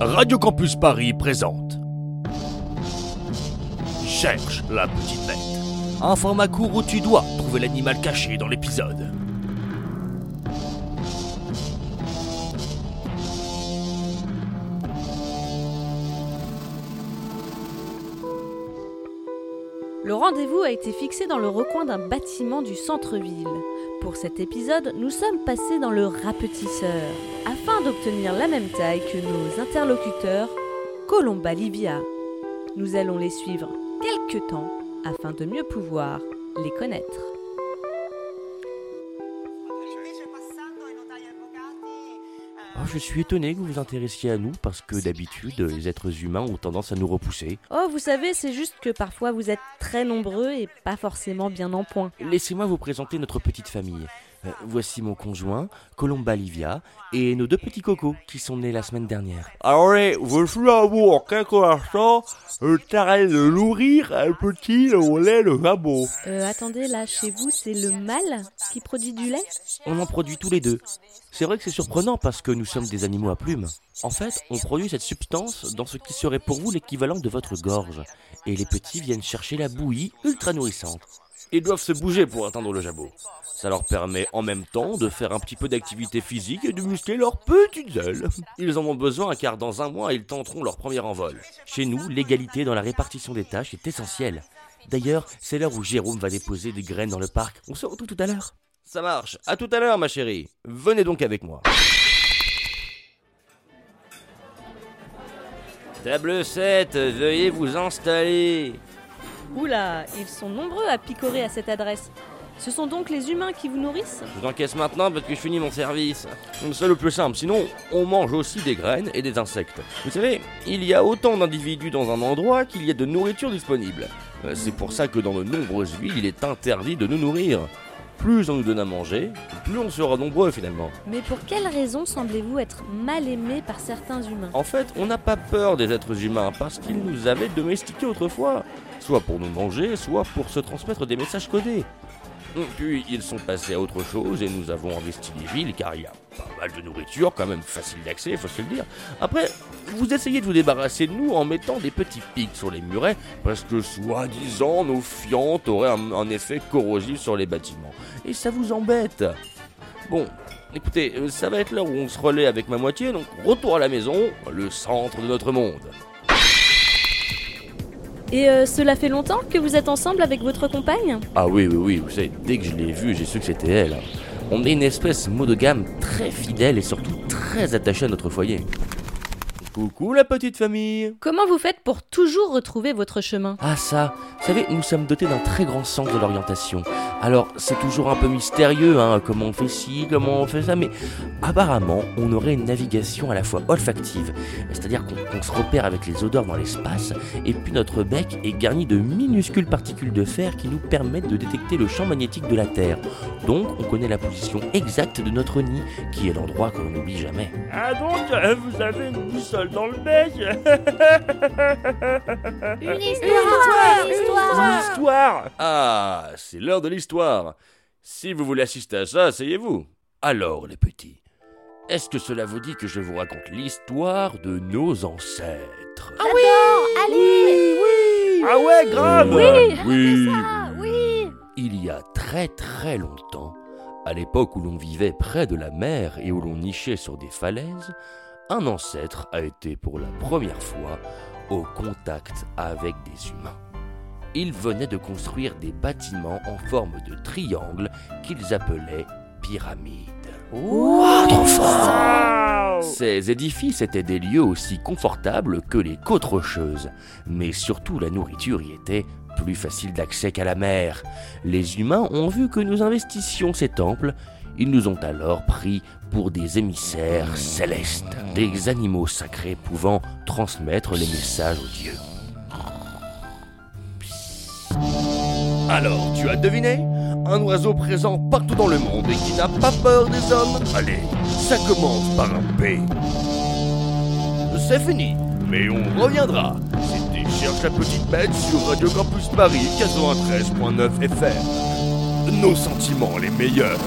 Radio Campus Paris présente Cherche la petite bête. Un format court où tu dois trouver l'animal caché dans l'épisode. Le rendez-vous a été fixé dans le recoin d'un bâtiment du centre-ville. Pour cet épisode, nous sommes passés dans le rapetisseur, afin d'obtenir la même taille que nos interlocuteurs, Colomba Livia. Nous allons les suivre quelques temps afin de mieux pouvoir les connaître. Oh, je suis étonné que vous vous intéressiez à nous parce que d'habitude, les êtres humains ont tendance à nous repousser. Oh, vous savez, c'est juste que parfois vous êtes très nombreux et pas forcément bien en point. Laissez-moi vous présenter notre petite famille. Euh, voici mon conjoint, Colomba Livia, et nos deux petits cocos qui sont nés la semaine dernière. Alors, je suis à vous en quelque instant, je t'arrête de nourrir un petit au lait de jabot. Euh, attendez, là, chez vous, c'est le mâle qui produit du lait? On en produit tous les deux. C'est vrai que c'est surprenant parce que nous sommes des animaux à plumes. En fait, on produit cette substance dans ce qui serait pour vous l'équivalent de votre gorge. Et les petits viennent chercher la bouillie ultra nourrissante. Ils doivent se bouger pour atteindre le jabot. Ça leur permet en même temps de faire un petit peu d'activité physique et de muscler leurs petites ailes. Ils en ont besoin car dans un mois, ils tenteront leur premier envol. Chez nous, l'égalité dans la répartition des tâches est essentielle. D'ailleurs, c'est l'heure où Jérôme va déposer des graines dans le parc. On se retrouve tout à l'heure. Ça marche. À tout à l'heure, ma chérie. Venez donc avec moi. Table 7, veuillez vous installer. Oula, ils sont nombreux à picorer à cette adresse. Ce sont donc les humains qui vous nourrissent? Je vous encaisse maintenant parce que je finis mon service. C'est le plus simple, sinon on mange aussi des graines et des insectes. Vous savez, il y a autant d'individus dans un endroit qu'il y a de nourriture disponible. Euh, C'est pour ça que dans de nombreuses villes, il est interdit de nous nourrir. Plus on nous donne à manger, plus on sera nombreux finalement. Mais pour quelle raison semblez-vous être mal aimé par certains humains? En fait, on n'a pas peur des êtres humains parce qu'ils nous avaient domestiqués autrefois. Soit pour nous manger, soit pour se transmettre des messages codés. Puis ils sont passés à autre chose et nous avons investi les villes car il y a pas mal de nourriture, quand même facile d'accès, faut se le dire. Après, vous essayez de vous débarrasser de nous en mettant des petits pics sur les murets parce que soi-disant nos fientes auraient un, effet corrosif sur les bâtiments. Et ça vous embête. Bon, écoutez, euh, ça va être l'heure où on se relaie avec ma moitié, donc retour à la maison, le centre de notre monde. Et euh, cela fait longtemps que vous êtes ensemble avec votre compagne? Ah oui, oui, oui, vous savez, dès que je l'ai vue, j'ai su que c'était elle. On est une espèce monogame très fidèle et surtout très attachée à notre foyer. Coucou la petite famille Comment vous faites pour toujours retrouver votre chemin? Ah ça, vous savez, nous sommes dotés d'un très grand sens de l'orientation. Alors, c'est toujours un peu mystérieux, hein, comment on fait ci, comment on fait ça, mais apparemment, on aurait une navigation à la fois olfactive, c'est-à-dire qu'on se repère avec les odeurs dans l'espace, et puis notre bec est garni de minuscules particules de fer qui nous permettent de détecter le champ magnétique de la Terre. Donc, on connaît la position exacte de notre nid, qui est l'endroit que l'on n'oublie jamais. Ah donc, euh, vous avez une boussole dans le bec. Une histoire Une histoire. Une histoire. Ah, c'est l'heure de l'histoire. Si vous voulez assister à ça, asseyez-vous. Alors, les petits, est-ce que cela vous dit que je vous raconte l'histoire de nos ancêtres? Ah oui Allez. Ah ouais, grave. Oui, oui, Ah oui. Il y a très très longtemps, à l'époque où l'on vivait près de la mer et où l'on nichait sur des falaises, un ancêtre a été pour la première fois au contact avec des humains. Ils venaient de construire des bâtiments en forme de triangle qu'ils appelaient pyramides. trop fort Ces édifices étaient des lieux aussi confortables que les côtes rocheuses, mais surtout la nourriture y était plus facile d'accès qu'à la mer. Les humains ont vu que nous investissions ces temples, ils nous ont alors pris pour des émissaires célestes, des animaux sacrés pouvant transmettre les messages aux dieux. Alors, tu as deviné? Un oiseau présent partout dans le monde et qui n'a pas peur des hommes? Allez, ça commence par un P. C'est fini, mais on reviendra. C'était Cherche la petite bête sur Radio Campus Paris 93.9 FM. Nos sentiments les meilleurs.